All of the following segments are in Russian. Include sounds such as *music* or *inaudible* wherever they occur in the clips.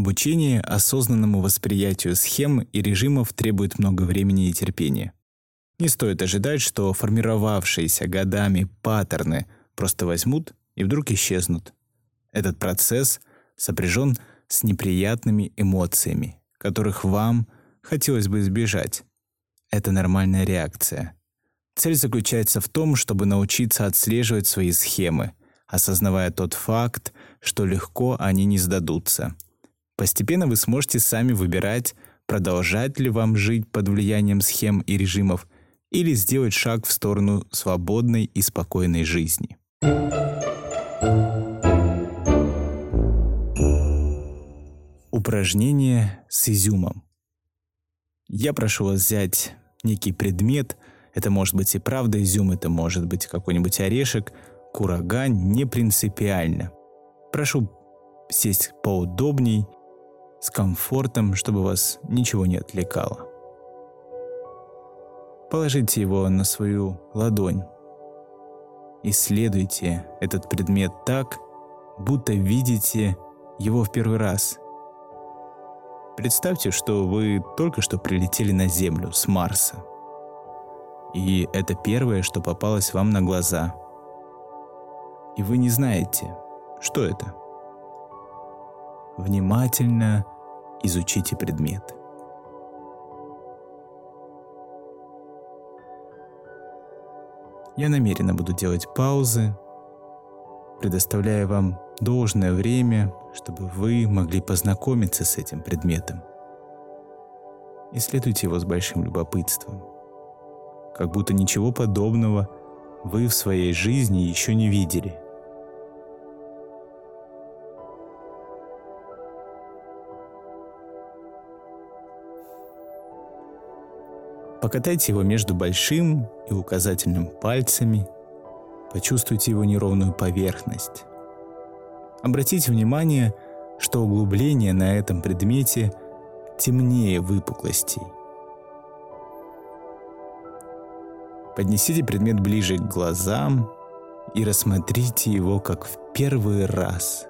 Обучение осознанному восприятию схем и режимов требует много времени и терпения. Не стоит ожидать, что формировавшиеся годами паттерны просто возьмут и вдруг исчезнут. Этот процесс сопряжен с неприятными эмоциями, которых вам хотелось бы избежать. Это нормальная реакция. Цель заключается в том, чтобы научиться отслеживать свои схемы, осознавая тот факт, что легко они не сдадутся. Постепенно вы сможете сами выбирать, продолжать ли вам жить под влиянием схем и режимов или сделать шаг в сторону свободной и спокойной жизни. Упражнение с изюмом. Я прошу вас взять некий предмет, это может быть и правда изюм, это может быть какой-нибудь орешек, курага, не принципиально. Прошу сесть поудобней, с комфортом, чтобы вас ничего не отвлекало. Положите его на свою ладонь. Исследуйте этот предмет так, будто видите его в первый раз. Представьте, что вы только что прилетели на Землю с Марса. И это первое, что попалось вам на глаза. И вы не знаете, что это. Внимательно изучите предмет. Я намеренно буду делать паузы, предоставляя вам должное время, чтобы вы могли познакомиться с этим предметом. Исследуйте его с большим любопытством, как будто ничего подобного вы в своей жизни еще не видели – Покатайте его между большим и указательным пальцами. Почувствуйте его неровную поверхность. Обратите внимание, что углубление на этом предмете темнее выпуклостей. Поднесите предмет ближе к глазам и рассмотрите его как в первый раз.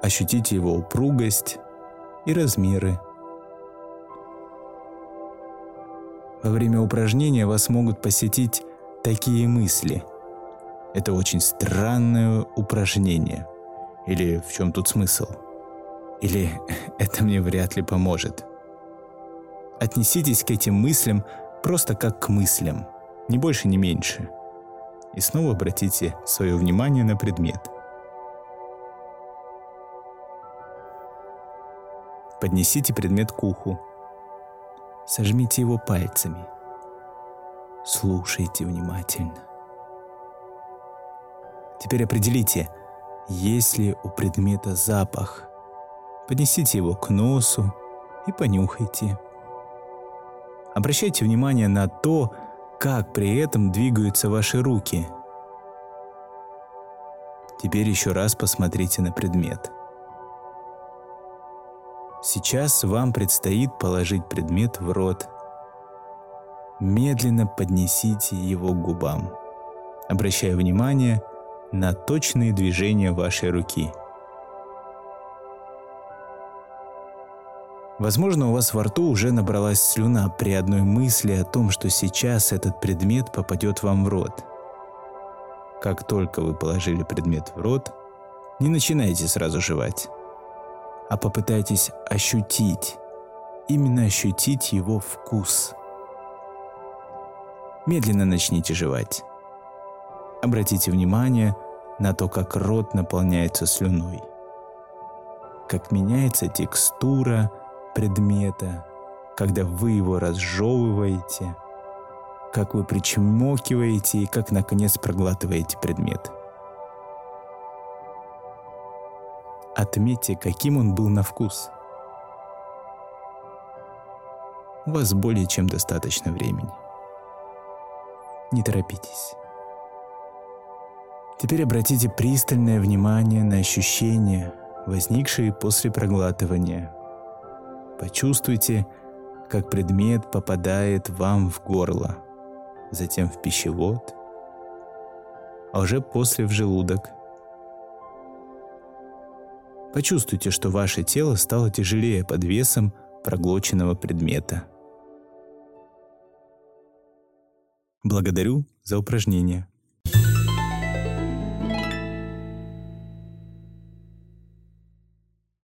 Ощутите его упругость и размеры. Во время упражнения вас могут посетить такие мысли. Это очень странное упражнение. Или в чем тут смысл? Или *laughs* это мне вряд ли поможет? Отнеситесь к этим мыслям просто как к мыслям, ни больше, ни меньше. И снова обратите свое внимание на предмет. Поднесите предмет к уху Сожмите его пальцами. Слушайте внимательно. Теперь определите, есть ли у предмета запах. Поднесите его к носу и понюхайте. Обращайте внимание на то, как при этом двигаются ваши руки. Теперь еще раз посмотрите на предмет – Сейчас вам предстоит положить предмет в рот. Медленно поднесите его к губам, обращая внимание на точные движения вашей руки. Возможно, у вас во рту уже набралась слюна при одной мысли о том, что сейчас этот предмет попадет вам в рот. Как только вы положили предмет в рот, не начинайте сразу жевать а попытайтесь ощутить, именно ощутить его вкус. Медленно начните жевать. Обратите внимание на то, как рот наполняется слюной, как меняется текстура предмета, когда вы его разжевываете, как вы причмокиваете и как, наконец, проглатываете предмет – Отметьте, каким он был на вкус. У вас более чем достаточно времени. Не торопитесь. Теперь обратите пристальное внимание на ощущения, возникшие после проглатывания. Почувствуйте, как предмет попадает вам в горло, затем в пищевод, а уже после в желудок – Почувствуйте, что ваше тело стало тяжелее под весом проглоченного предмета. Благодарю за упражнение.